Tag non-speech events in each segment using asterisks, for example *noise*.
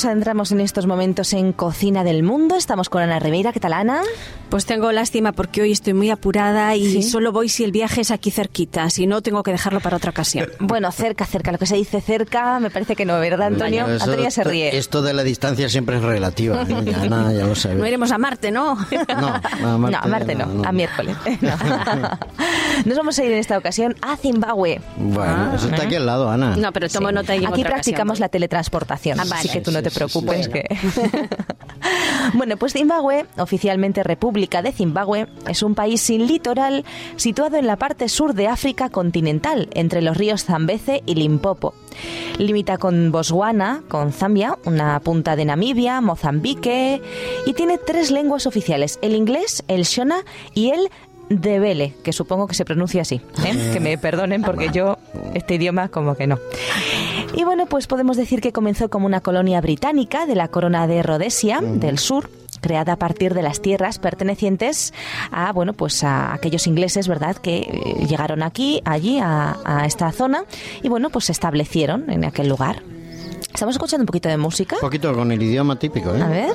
nos adentramos en estos momentos en Cocina del Mundo. Estamos con Ana Rivera. ¿Qué tal, Ana? Pues tengo lástima porque hoy estoy muy apurada y solo voy si el viaje es aquí cerquita. Si no, tengo que dejarlo para otra ocasión. *laughs* Bueno, cerca, cerca. Lo que se dice cerca, me parece que no, ¿verdad, Antonio? Antonio se ríe. Esto de la distancia siempre es relativa. Ana, ya lo sabes. No iremos a Marte, ¿no? *laughs* No, a Marte, no, a, Marte no, a miércoles. *laughs* Nos vamos a ir en esta ocasión a Zimbabue. Bueno, eso está aquí al lado, Ana. No, pero tomo nota y Aquí practicamos la teletransportación, ah, así que tú no te preocupes. que... *laughs* bueno, pues Zimbabue, oficialmente República de Zimbabue, es un país sin litoral situado en la parte sur de África continental, entre los ríos Zambeze y Limpopo. Limita con Botswana, con Zambia, una punta de Namibia, Mozambique y tiene tres lenguas oficiales, el inglés, el shona y el Debele, que supongo que se pronuncia así. ¿eh? *laughs* Que me perdonen porque yo este idioma como que no. Y bueno, pues podemos decir que comenzó como una colonia británica de la corona de Rhodesia, del sur, creada a partir de las tierras pertenecientes a bueno pues a aquellos ingleses verdad que eh, llegaron aquí allí a, a esta zona y bueno pues se establecieron en aquel lugar. Estamos escuchando un poquito de música. Un poquito con el idioma típico ¿eh? a ver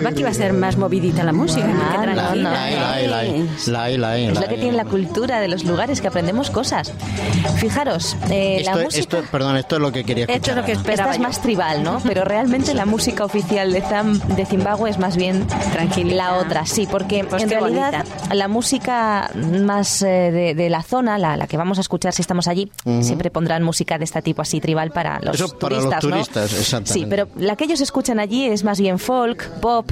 pensaba que iba a ser más movidita la música. Ah, que no, no, la, Es lo que tiene la cultura de los lugares, que aprendemos cosas. Fijaros, eh, la música... Esto, perdón, esto es lo que quería escuchar. Esto es lo que esperaba Esta es más tribal, ¿no? Pero realmente la música oficial de, de Zimbabue es más bien Tranquila. la otra, sí, porque Pues en realidad bonita. la música más eh, de, de la zona, la, la que vamos a escuchar si estamos allí, siempre pondrán música de este tipo así tribal para los Eso para turistas, los ¿no? turistas, exactamente. Sí, pero la que ellos escuchan allí es más bien folk, pop,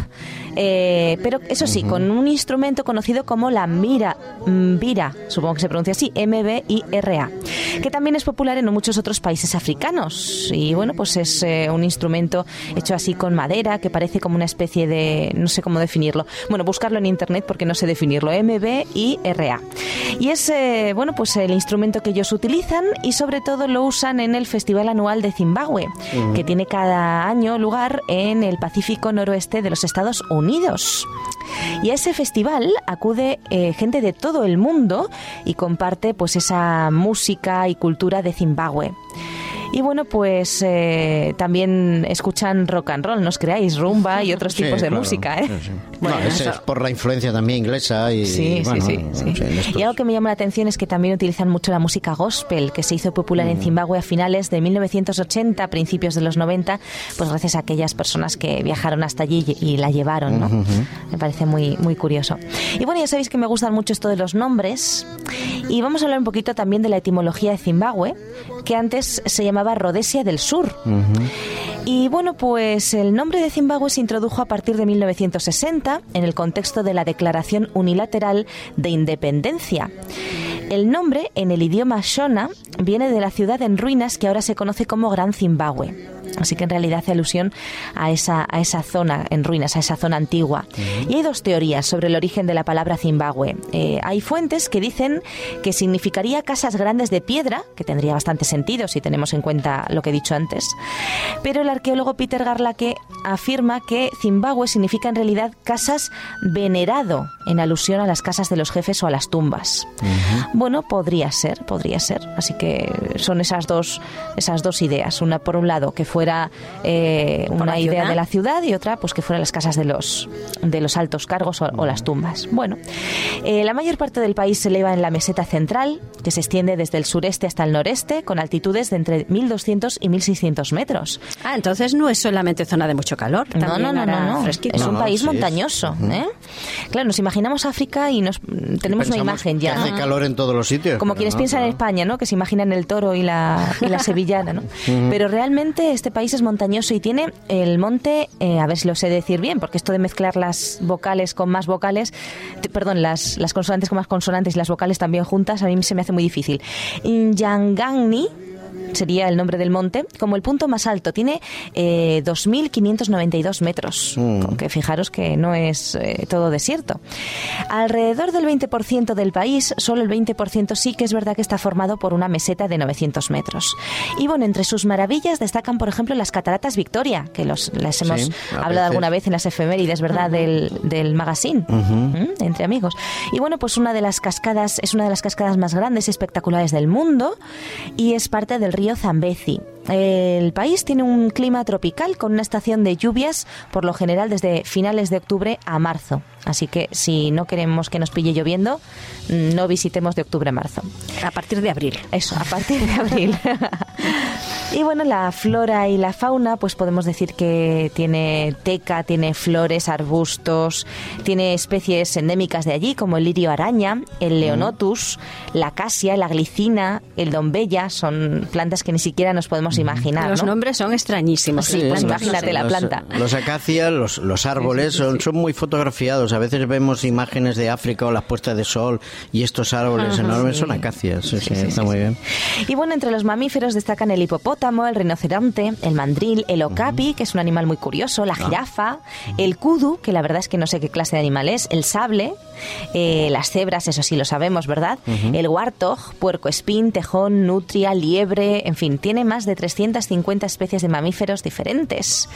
eh, pero eso sí, con un instrumento conocido como la mira, mbira, supongo que se pronuncia así, M-B-I-R-A, que también es popular en muchos otros países africanos. Y bueno, pues es eh, un instrumento hecho así con madera, que parece como una especie de, no sé cómo definirlo. Bueno, buscarlo en internet porque no sé definirlo, M-B-I-R-A. Y es, eh, bueno, pues el instrumento que ellos utilizan y sobre todo lo usan en el Festival Anual de Zimbabue, que tiene cada año lugar en el Pacífico Noroeste de los Estados Unidos. Y a ese festival acude eh, gente de todo el mundo y comparte pues esa música y cultura de Zimbabue. Y bueno, pues eh, también escuchan rock and roll, no os creáis, rumba y otros Sí, tipos de claro, música, ¿eh? sí. *laughs* Bueno, ese es por la influencia también inglesa y Sí, bueno, sí, sí, sí. estos- Y algo que me llama la atención es que también utilizan mucho la música gospel, que se hizo popular en Zimbabue a finales de 1980, principios de los 90, pues gracias a aquellas personas que viajaron hasta allí y y la llevaron, ¿no? Me parece muy, muy curioso. Y bueno, ya sabéis que me gustan mucho esto de los nombres. Y vamos a hablar un poquito también de la etimología de Zimbabue, que antes se llamaba Rhodesia del Sur. Y bueno, pues el nombre de Zimbabue se introdujo a partir de 1960 en el contexto de la Declaración Unilateral de Independencia. El nombre, en el idioma Shona, viene de la ciudad en ruinas que ahora se conoce como Gran Zimbabue. Así que en realidad hace alusión a esa, a esa zona en ruinas, a esa zona antigua. Y hay dos teorías sobre el origen de la palabra Zimbabue. Eh, hay fuentes que dicen que significaría casas grandes de piedra, que tendría bastante sentido si tenemos en cuenta lo que he dicho antes. Pero el arqueólogo Peter Garlake afirma que Zimbabue significa en realidad casas venerado, en alusión a las casas de los jefes o a las tumbas. Bueno, podría ser, podría ser. Así que son esas dos, esas dos ideas. Una por un lado que fuera eh, una idea ciudad. de la ciudad y otra pues que fueran las casas de los de los altos cargos o, o las tumbas. Bueno, eh, la mayor parte del país se eleva en la meseta central, que se extiende desde el sureste hasta el noreste, con altitudes de entre 1.200 y 1.600 metros. Ah, entonces no es solamente zona de mucho calor. No, no, no, no, no. fresquito. Es un no, país montañoso. ¿eh? Claro, nos imaginamos África y nos tenemos una imagen que ya. hace calor en todos los sitios. Como quienes no, piensan en. España, ¿no? Que se imaginan el toro y la, y la *laughs* sevillana, ¿no? Pero realmente este país es montañoso y tiene el monte, eh, a ver si lo sé decir bien, porque esto de mezclar las vocales con más vocales, perdón, las, las consonantes con más consonantes y las vocales también juntas, a mí se me hace muy difícil. Yangangni, sería el nombre del monte, como el punto más alto. Tiene eh, 2.592 metros, Mm. aunque fijaros que no es eh, todo desierto. Alrededor del 20% del país, solo el 20% sí que es verdad que está formado por una meseta de 900 metros. Y bueno, entre sus maravillas destacan, por ejemplo, las cataratas Victoria, que los, las hemos Sí, hablado alguna vez en las efemérides, ¿verdad?, del, del magazine, ¿Mm? entre amigos. Y bueno, pues una de las cascadas, es una de las cascadas más grandes y espectaculares del mundo y es parte del río Zambezi. El país tiene un clima tropical con una estación de lluvias, por lo general desde finales de octubre a marzo. Así que si no queremos que nos pille lloviendo, no visitemos de octubre a marzo. A partir de abril. Eso, a partir de abril. *laughs* y bueno, la flora y la fauna, pues podemos decir que tiene teca, tiene flores, arbustos, tiene especies endémicas de allí, como el lirio araña, el leonotus, la acacia, la glicina, el dombella, son plantas que ni siquiera nos podemos imaginar. Los ¿no? nombres son extrañísimos. Sí, pues plantas. imagínate la los- planta. Los acacias, los, los árboles son, son muy fotografiados. A veces vemos imágenes de África o las puestas de sol y estos árboles enormes son acacias. Sí, sí, está muy bien. Y bueno, entre los mamíferos destacan el hipopótamo, el rinoceronte, el mandril, el okapi, que es un animal muy curioso, la jirafa, el kudu, que la verdad es que no sé qué clase de animal es, el sable, eh, las cebras, eso sí lo sabemos, ¿verdad? El warthog, puerco espín, tejón, nutria, liebre, en fin, tiene más de 350 especies de mamíferos diferentes.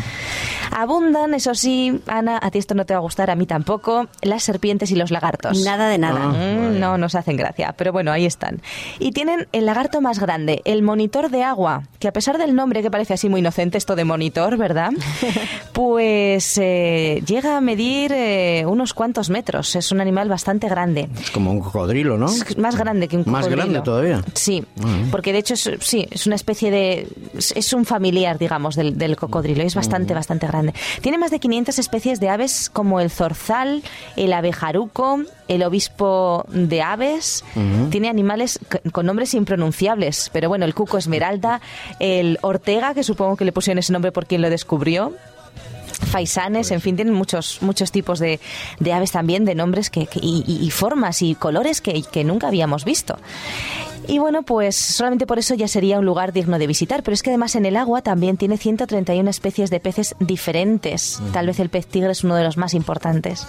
Abundan, eso sí, Ana, a ti esto no te va a gustar, a mí tampoco, las serpientes y los lagartos. Nada de nada. Mm, no nos hacen gracia, pero bueno, ahí están. Y tienen el lagarto más grande, el monitor de agua, que a pesar del nombre que parece así muy inocente, esto de monitor, ¿verdad? *laughs* Pues eh, llega a medir eh, unos cuantos metros. Es un animal bastante grande. Es como un cocodrilo, ¿no? Es más grande que un Más cocodrilo. grande todavía. Sí, porque de hecho es, sí, es una especie de... es- un familiar, digamos, del, del cocodrilo. Es bastante, bastante grande. Tiene más de 500 especies de aves como el zorzal, el abejaruco, el obispo de aves. Tiene animales con nombres impronunciables. Pero bueno, el cuco esmeralda, el ortega, que supongo que le pusieron ese nombre por quien lo descubrió. Faisanes, en fin, tienen muchos muchos tipos de, de aves también, de nombres que, que- y, y- formas y colores que, que nunca habíamos visto. Y bueno, pues solamente por eso ya sería un lugar digno de visitar, pero es que además en el agua también tiene 131 especies de peces diferentes. Tal vez el pez tigre es uno de los más importantes.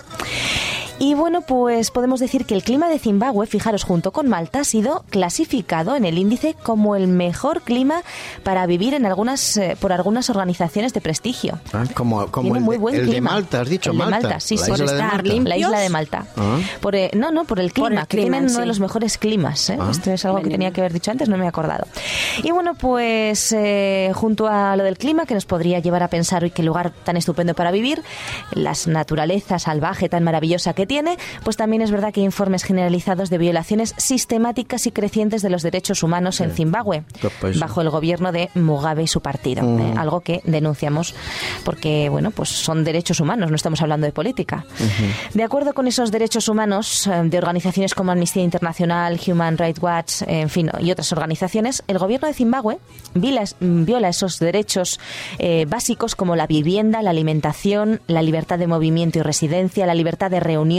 Y bueno, pues podemos decir que el clima de Zimbabue, fijaros, junto con Malta, ha sido clasificado en el índice como el mejor clima para vivir en algunas, eh, por algunas organizaciones de prestigio. Ah, Como, como Tiene el, muy de- buen el de clima. Malta, has dicho El de Malta. Malta, sí, la sí. isla Por de estar Malta. limpios. La isla de Malta. Ah. Por, eh, no, no, por el clima, Por el que clima, tienen uno de los mejores climas. ¿eh? Ah. Esto es algo que tenía que haber dicho antes, no me he acordado. Y bueno, pues eh, junto a lo del clima, que nos podría llevar a pensar, uy, qué lugar tan estupendo para vivir, las naturaleza salvaje tan maravillosa que tiene, pues también es verdad que hay informes generalizados de violaciones sistemáticas y crecientes de los derechos humanos en Zimbabue, bajo el gobierno de Mugabe y su partido. ¿eh? Algo que denunciamos porque, bueno, pues son derechos humanos, no estamos hablando de política. De acuerdo con esos derechos humanos eh, de organizaciones como Amnistía Internacional, Human Rights Watch, en fin, y otras organizaciones, el gobierno de Zimbabue viola, viola esos derechos eh, básicos como la vivienda, la alimentación, la libertad de movimiento y residencia, la libertad de reunión,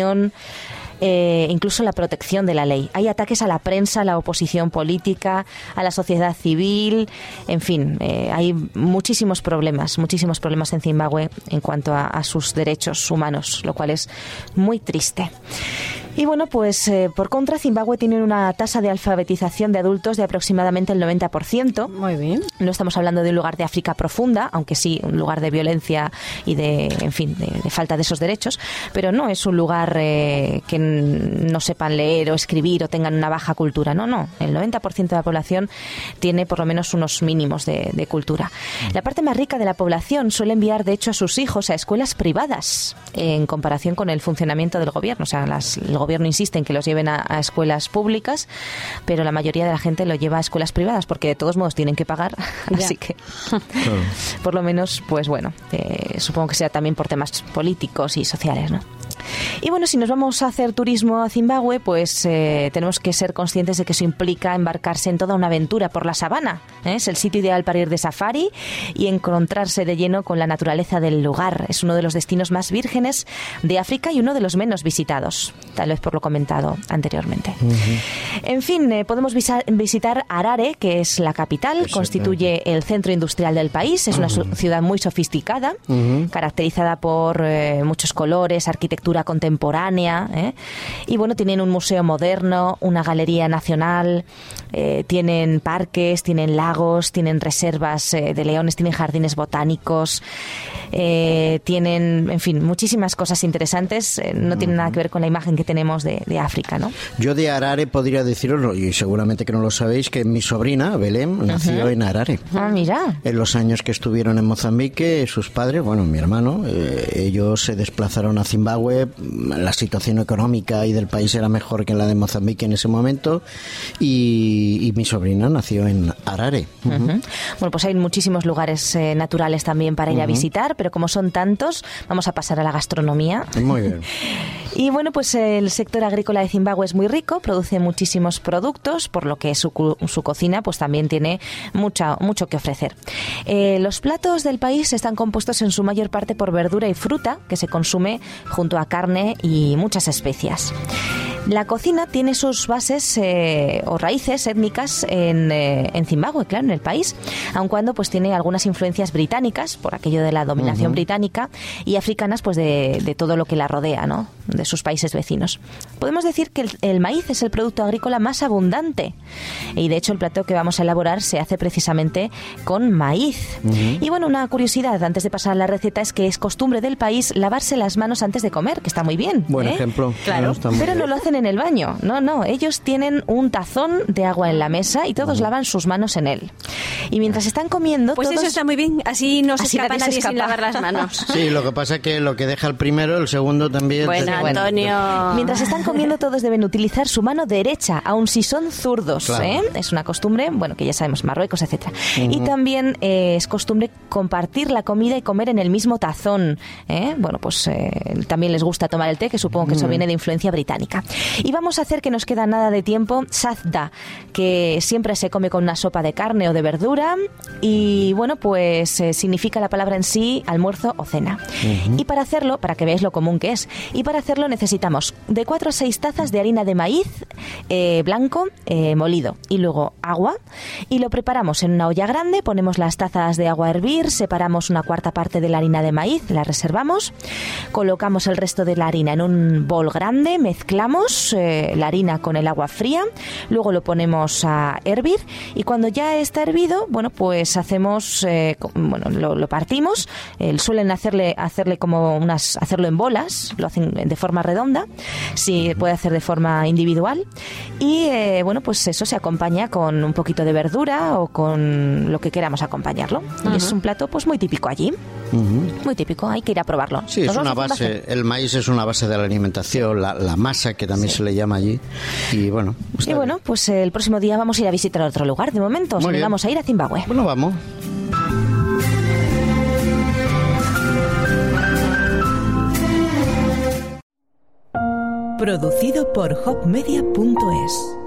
eh, incluso la protección de la ley. Hay ataques a la prensa, a la oposición política, a la sociedad civil, en fin, eh, hay muchísimos problemas, muchísimos problemas en Zimbabue en cuanto a sus derechos humanos, lo cual es muy triste. Y bueno, pues eh, por contra, Zimbabue tiene una tasa de alfabetización de adultos de aproximadamente el 90%. Muy bien. No estamos hablando de un lugar de África profunda, aunque sí un lugar de violencia y de, en fin, de, de falta de esos derechos, pero no es un lugar eh, que no sepan leer o escribir o tengan una baja cultura. No, no. El 90% de la población tiene por lo menos unos mínimos de, de cultura. La parte más rica de la población suele enviar, de hecho, a sus hijos a escuelas privadas en comparación con el funcionamiento del gobierno. O sea, las- el gobierno insiste en que los lleven a, a escuelas públicas, pero la mayoría de la gente lo lleva a escuelas privadas porque de todos modos tienen que pagar. *laughs* Ya. Así que, *laughs* por lo menos, pues bueno, eh, supongo que sea también por temas políticos y sociales, ¿no? Y bueno, si nos vamos a hacer turismo a Zimbabue, pues eh, tenemos que ser conscientes de que eso implica embarcarse en toda una aventura por la sabana. ¿eh? Es el sitio ideal para ir de safari y encontrarse de lleno con la naturaleza del lugar. Es uno de los destinos más vírgenes de África y uno de los menos visitados, tal vez por lo comentado anteriormente. En fin, eh, podemos visitar Harare, que es la capital, constituye el centro industrial del país, es una ciudad muy sofisticada, caracterizada por muchos colores, arquitectura contemporánea. ¿eh? Y bueno, tienen un museo moderno, una galería nacional, eh, tienen parques, tienen lagos, tienen reservas eh, de leones, tienen jardines botánicos, tienen, en fin, muchísimas cosas interesantes. no tienen nada que ver con la imagen que tenemos de, África, ¿no? Yo de Harare podría deciros, y seguramente que no lo sabéis, que mi sobrina, Belén, nació en Harare. Ah, mira. En los años que estuvieron en Mozambique, sus padres, bueno, mi hermano, ellos se desplazaron a Zimbabue la situación económica y del país era mejor que la de Mozambique en ese momento y, mi sobrina nació en Harare. Bueno, pues hay muchísimos lugares eh, naturales también para ir a visitar, pero como son tantos, vamos a pasar a la gastronomía. Muy bien. *laughs* y bueno, pues el sector agrícola de Zimbabue es muy rico, produce muchísimos productos, por lo que su, su cocina pues también tiene mucha, mucho que ofrecer. Eh, los platos del país están compuestos en su mayor parte por verdura y fruta que se consume junto a carne y muchas especias. La cocina tiene sus bases eh, o raíces étnicas en, eh, en, Zimbabue, claro, en el país, aun cuando pues tiene algunas influencias británicas por aquello de la dominación británica y africanas pues de, de, todo lo que la rodea, ¿no? De sus países vecinos. Podemos decir que el, maíz es el producto agrícola más abundante y de hecho el plato que vamos a elaborar se hace precisamente con maíz. Y bueno, una curiosidad antes de pasar a la receta es que es costumbre del país lavarse las manos antes de comer, que está muy bien. Buen ¿eh? ejemplo. Claro, pero no lo hacen en el baño. No, no, ellos tienen un tazón de agua en la mesa y todos lavan sus manos en él. Y mientras están comiendo, pues eso está muy bien. Así no se escapa nadie, sin lavar las manos. *laughs* Sí, lo que pasa es que lo que deja el primero, el segundo también. Bueno, Antonio. Mientras están comiendo, todos deben utilizar su mano derecha, aun si son zurdos. ¿eh? Es una costumbre, bueno, que ya sabemos, Marruecos, etcétera. Y también eh, es costumbre compartir la comida y comer en el mismo tazón. ¿eh? Bueno, pues también les gusta tomar el té, que supongo que eso viene de influencia británica. Y vamos a hacer que nos queda nada de tiempo. Sazda, que siempre se come con una sopa de carne o de verdura. Y bueno, pues eh, significa la palabra en sí almuerzo o cena. Y para hacerlo, para que veáis lo común que es, y para hacerlo necesitamos de 4 a 6 tazas de harina de maíz eh, blanco eh, molido y luego agua. Y lo preparamos en una olla grande, ponemos las tazas de agua a hervir, separamos una cuarta parte de la harina de maíz, la reservamos, colocamos el resto de la harina en un bol grande, mezclamos eh, la harina con el agua fría, luego lo ponemos a hervir y cuando ya está hervido, bueno, pues hacemos, eh, bueno, lo, partimos, suelen hacerle, hacerle como unas, hacerlo en bolas, lo hacen de forma redonda, si puede hacer de forma individual y eh, bueno, pues eso se acompaña con un poquito de verdura o con lo que queramos acompañarlo. Y es un plato pues muy típico allí. Muy típico, hay que ir a probarlo. Sí, es una base, el maíz es una base de la alimentación, la, masa que también se le llama allí. Y bueno, y bueno, pues el próximo día vamos a ir a visitar otro lugar. De momento, vamos a ir a Zimbabue. Bueno, vamos. Producido por hopmedia.es